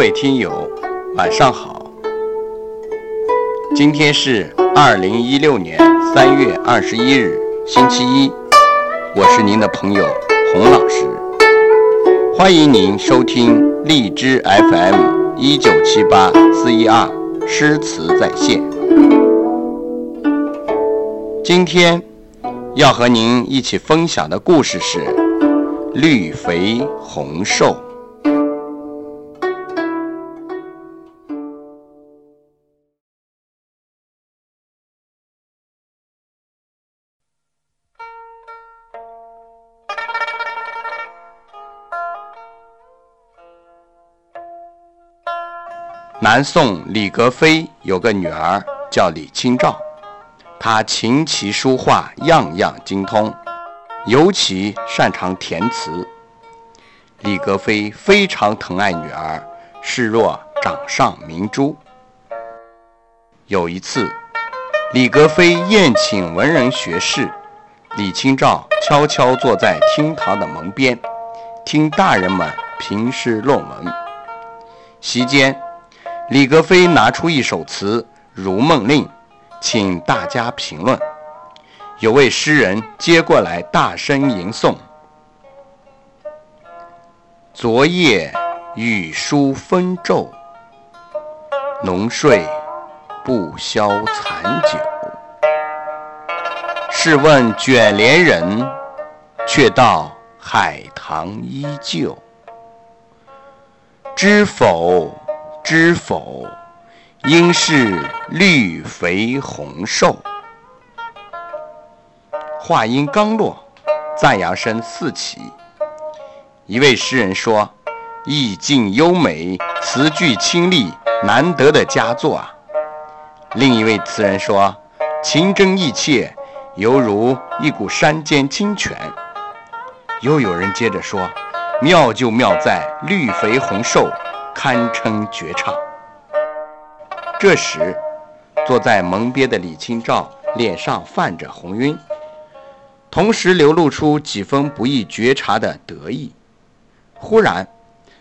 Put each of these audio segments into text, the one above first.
各位听友，晚上好。今天是二零一六年三月二十一日，星期一。我是您的朋友洪老师，欢迎您收听荔枝 FM 一九七八四一二诗词在线。今天要和您一起分享的故事是《绿肥红瘦》。南宋李格非有个女儿叫李清照，她琴棋书画样样精通，尤其擅长填词。李格非非常疼爱女儿，视若掌上明珠。有一次，李格非宴请文人学士，李清照悄悄坐在厅堂的门边，听大人们评诗论文。席间，李格非拿出一首词《如梦令》，请大家评论。有位诗人接过来，大声吟诵：“昨夜雨疏风骤，浓睡不消残酒。试问卷帘人，却道海棠依旧。知否？”知否？应是绿肥红瘦。话音刚落，赞扬声四起。一位诗人说：“意境优美，词句清丽，难得的佳作啊。”另一位词人说：“情真意切，犹如一股山间清泉。”又有人接着说：“妙就妙在绿肥红瘦。”堪称绝唱。这时，坐在门边的李清照脸上泛着红晕，同时流露出几分不易觉察的得意。忽然，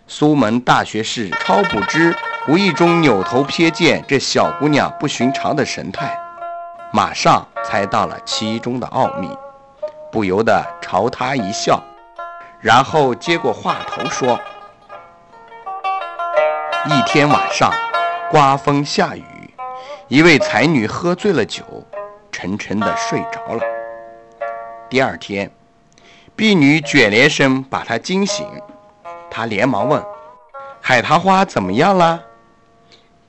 苏门大学士超卜之无意中扭头瞥见这小姑娘不寻常的神态，马上猜到了其中的奥秘，不由得朝她一笑，然后接过话头说。一天晚上，刮风下雨，一位才女喝醉了酒，沉沉的睡着了。第二天，婢女卷帘声把她惊醒，她连忙问：“海棠花怎么样了？”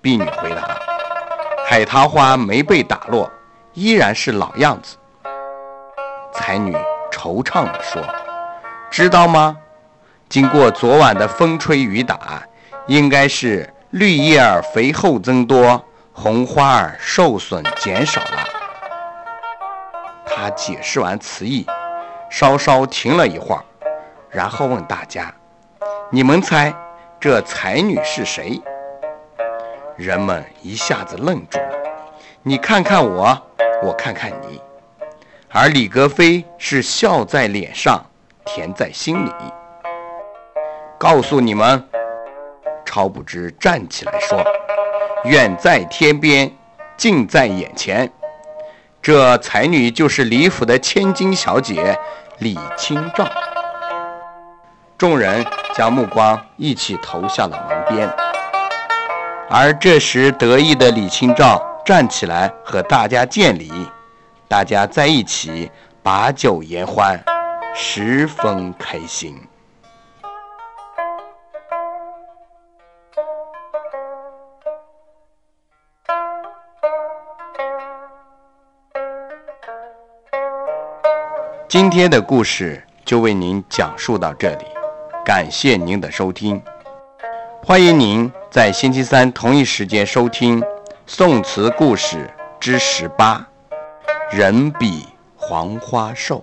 婢女回答：“海棠花没被打落，依然是老样子。”才女惆怅地说：“知道吗？经过昨晚的风吹雨打。”应该是绿叶儿肥厚增多，红花儿受损减少了。他解释完词意，稍稍停了一会儿，然后问大家：“你们猜这才女是谁？”人们一下子愣住了。你看看我，我看看你，而李格非是笑在脸上，甜在心里。告诉你们。超不知站起来说：“远在天边，近在眼前，这才女就是李府的千金小姐李清照。”众人将目光一起投向了门边，而这时得意的李清照站起来和大家见礼，大家在一起把酒言欢，十分开心。今天的故事就为您讲述到这里，感谢您的收听，欢迎您在星期三同一时间收听《宋词故事之十八》，人比黄花瘦。